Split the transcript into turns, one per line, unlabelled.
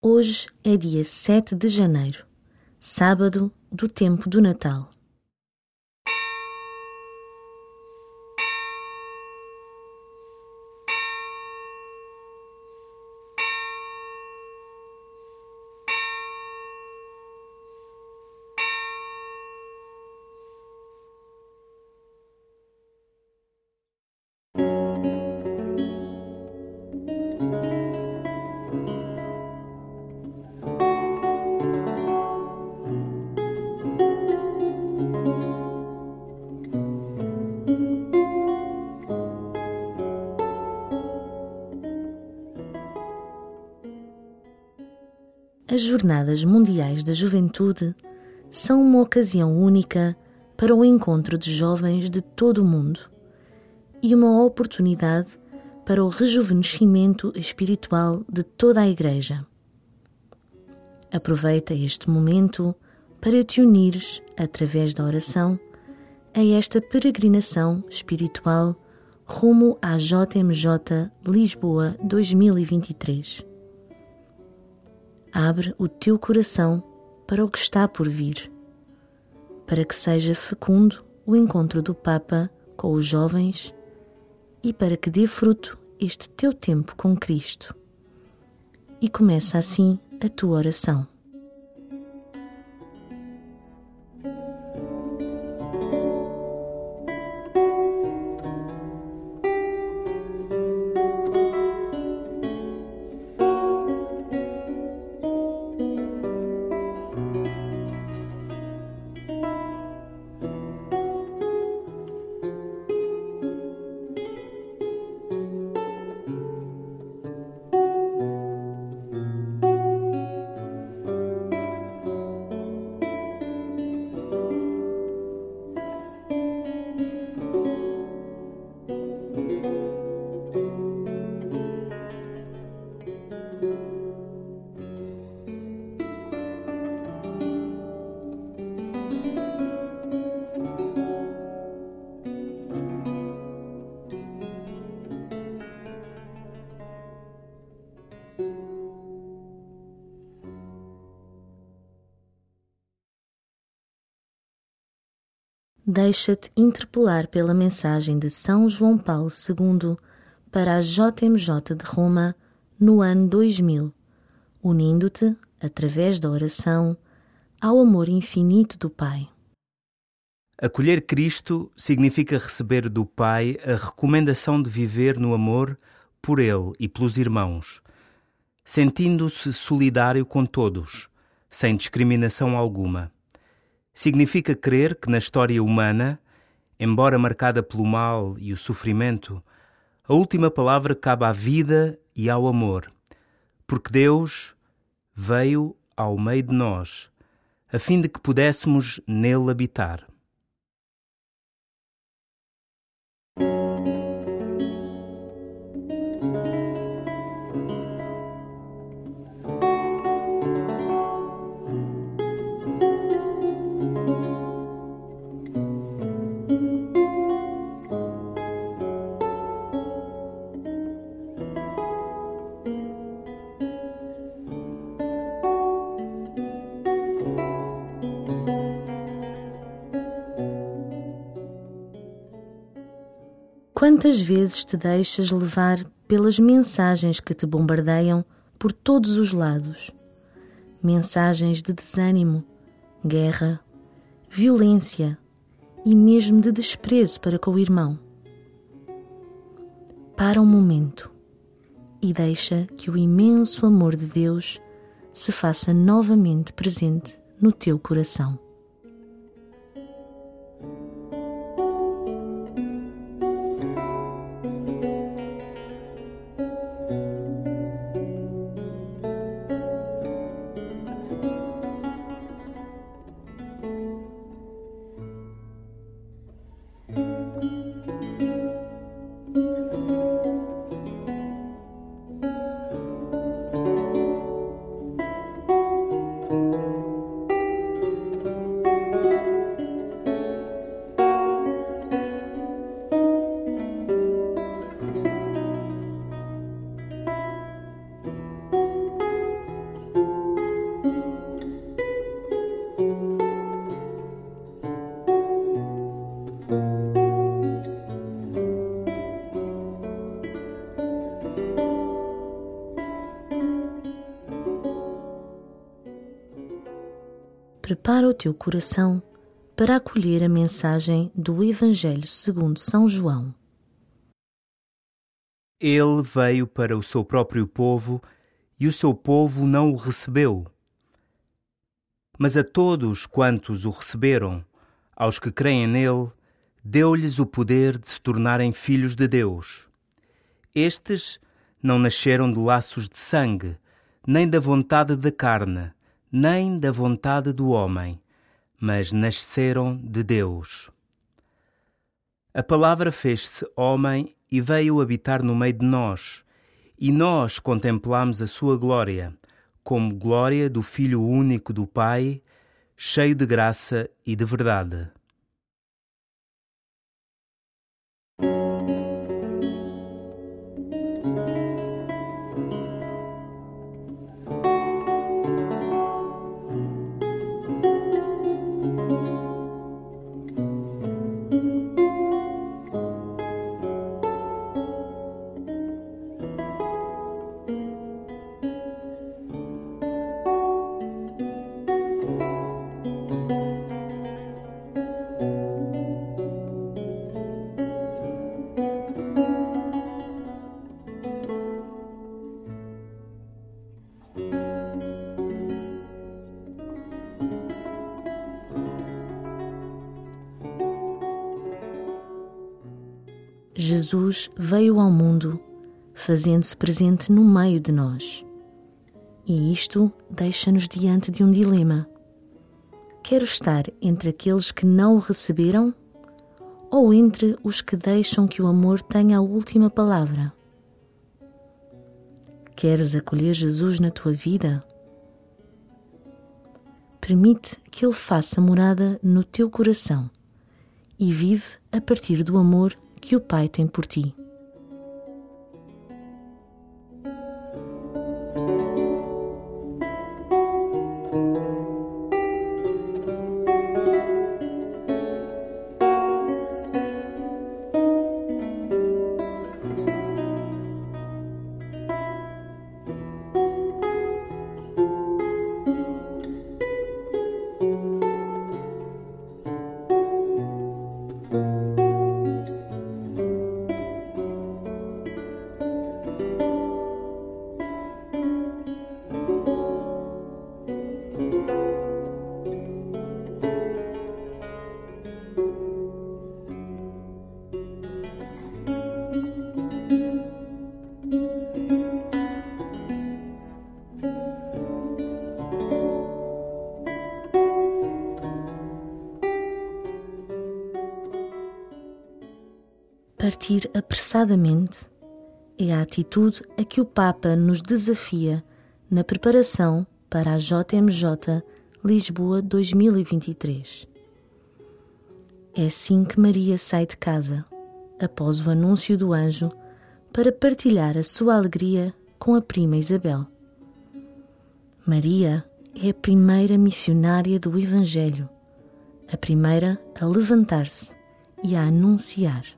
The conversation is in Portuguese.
Hoje é dia 7 de janeiro, sábado do tempo do Natal. As Jornadas Mundiais da Juventude são uma ocasião única para o encontro de jovens de todo o mundo e uma oportunidade para o rejuvenescimento espiritual de toda a Igreja. Aproveita este momento para te unires, através da oração, a esta peregrinação espiritual rumo à JMJ Lisboa 2023 abre o teu coração para o que está por vir, para que seja fecundo o encontro do Papa com os jovens e para que dê fruto este teu tempo com Cristo. E começa assim a tua oração. Deixa-te interpelar pela mensagem de São João Paulo II para a JMJ de Roma no ano 2000, unindo-te, através da oração, ao amor infinito do Pai.
Acolher Cristo significa receber do Pai a recomendação de viver no amor por Ele e pelos irmãos, sentindo-se solidário com todos, sem discriminação alguma significa crer que na história humana, embora marcada pelo mal e o sofrimento, a última palavra cabe à vida e ao amor, porque Deus veio ao meio de nós, a fim de que pudéssemos nele habitar.
Quantas vezes te deixas levar pelas mensagens que te bombardeiam por todos os lados? Mensagens de desânimo, guerra, violência e mesmo de desprezo para com o irmão. Para um momento e deixa que o imenso amor de Deus se faça novamente presente no teu coração. Prepara o teu coração para acolher a mensagem do Evangelho segundo São João.
Ele veio para o seu próprio povo e o seu povo não o recebeu. Mas a todos quantos o receberam, aos que creem nele, deu-lhes o poder de se tornarem filhos de Deus. Estes não nasceram de laços de sangue, nem da vontade da carne, nem da vontade do homem, mas nasceram de Deus. A palavra fez-se homem e veio habitar no meio de nós, e nós contemplamos a sua glória, como glória do Filho único do Pai, cheio de graça e de verdade.
Jesus veio ao mundo, fazendo-se presente no meio de nós. E isto deixa-nos diante de um dilema. Quero estar entre aqueles que não o receberam ou entre os que deixam que o amor tenha a última palavra? Queres acolher Jesus na tua vida? Permite que Ele faça morada no teu coração e vive a partir do amor que o Pai tem por ti. Partir apressadamente é a atitude a que o Papa nos desafia na preparação para a JMJ Lisboa 2023. É assim que Maria sai de casa, após o anúncio do anjo, para partilhar a sua alegria com a prima Isabel. Maria é a primeira missionária do Evangelho, a primeira a levantar-se e a anunciar